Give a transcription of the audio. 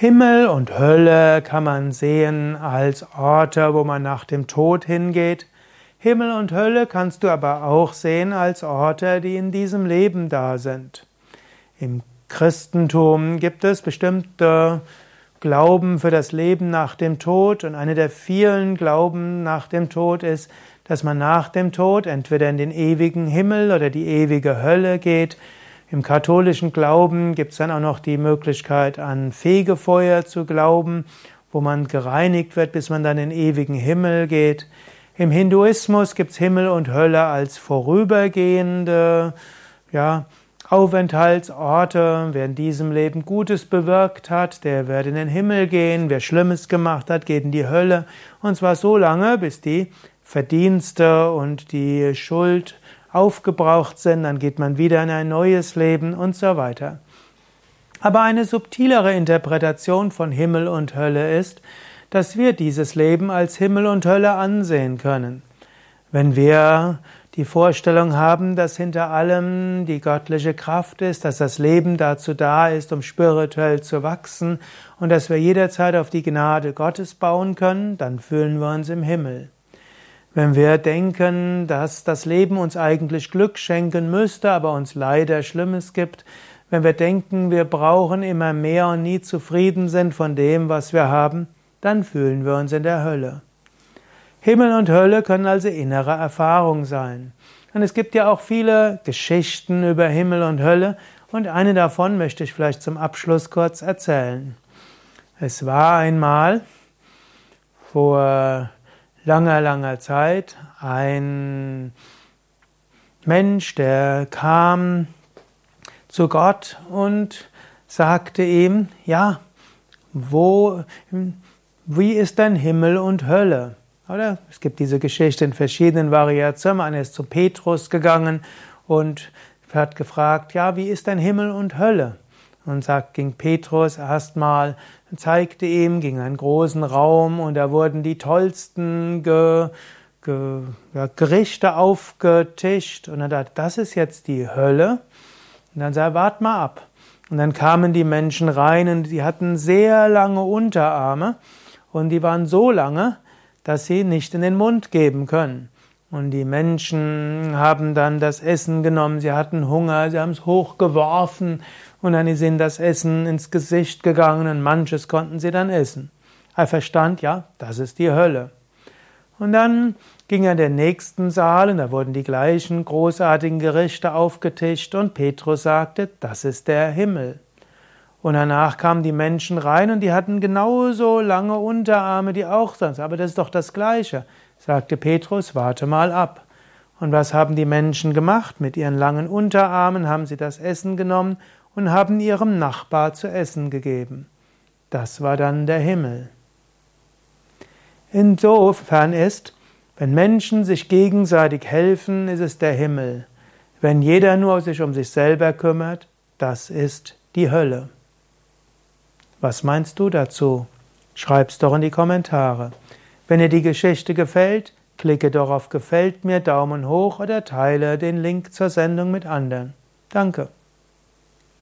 Himmel und Hölle kann man sehen als Orte, wo man nach dem Tod hingeht. Himmel und Hölle kannst du aber auch sehen als Orte, die in diesem Leben da sind. Im Christentum gibt es bestimmte Glauben für das Leben nach dem Tod und eine der vielen Glauben nach dem Tod ist, dass man nach dem Tod entweder in den ewigen Himmel oder die ewige Hölle geht, im katholischen Glauben gibt es dann auch noch die Möglichkeit, an Fegefeuer zu glauben, wo man gereinigt wird, bis man dann in den ewigen Himmel geht. Im Hinduismus gibt es Himmel und Hölle als vorübergehende ja, Aufenthaltsorte. Wer in diesem Leben Gutes bewirkt hat, der wird in den Himmel gehen. Wer Schlimmes gemacht hat, geht in die Hölle. Und zwar so lange, bis die Verdienste und die Schuld aufgebraucht sind, dann geht man wieder in ein neues Leben und so weiter. Aber eine subtilere Interpretation von Himmel und Hölle ist, dass wir dieses Leben als Himmel und Hölle ansehen können. Wenn wir die Vorstellung haben, dass hinter allem die göttliche Kraft ist, dass das Leben dazu da ist, um spirituell zu wachsen und dass wir jederzeit auf die Gnade Gottes bauen können, dann fühlen wir uns im Himmel. Wenn wir denken, dass das Leben uns eigentlich Glück schenken müsste, aber uns leider Schlimmes gibt, wenn wir denken, wir brauchen immer mehr und nie zufrieden sind von dem, was wir haben, dann fühlen wir uns in der Hölle. Himmel und Hölle können also innere Erfahrung sein. Und es gibt ja auch viele Geschichten über Himmel und Hölle und eine davon möchte ich vielleicht zum Abschluss kurz erzählen. Es war einmal vor langer, langer Zeit ein Mensch, der kam zu Gott und sagte ihm, ja, wo, wie ist denn Himmel und Hölle? Oder? Es gibt diese Geschichte in verschiedenen Variationen. Einer ist zu Petrus gegangen und hat gefragt, ja, wie ist denn Himmel und Hölle? Und sagt, ging Petrus erstmal, zeigte ihm, ging einen großen Raum und da wurden die tollsten Ge, Ge, ja, Gerichte aufgetischt. Und er dachte, das ist jetzt die Hölle. Und dann sagte er, wart mal ab. Und dann kamen die Menschen rein und die hatten sehr lange Unterarme und die waren so lange, dass sie nicht in den Mund geben können. Und die Menschen haben dann das Essen genommen, sie hatten Hunger, sie haben es hochgeworfen und dann ist ihnen das Essen ins Gesicht gegangen und manches konnten sie dann essen. Er verstand, ja, das ist die Hölle. Und dann ging er in den nächsten Saal und da wurden die gleichen großartigen Gerichte aufgetischt und Petrus sagte, das ist der Himmel. Und danach kamen die Menschen rein und die hatten genauso lange Unterarme, die auch sonst, aber das ist doch das Gleiche sagte Petrus, warte mal ab. Und was haben die Menschen gemacht? Mit ihren langen Unterarmen haben sie das Essen genommen und haben ihrem Nachbar zu essen gegeben. Das war dann der Himmel. Insofern ist, wenn Menschen sich gegenseitig helfen, ist es der Himmel. Wenn jeder nur sich um sich selber kümmert, das ist die Hölle. Was meinst du dazu? Schreib's doch in die Kommentare. Wenn dir die Geschichte gefällt, klicke doch auf Gefällt mir, Daumen hoch oder teile den Link zur Sendung mit anderen. Danke.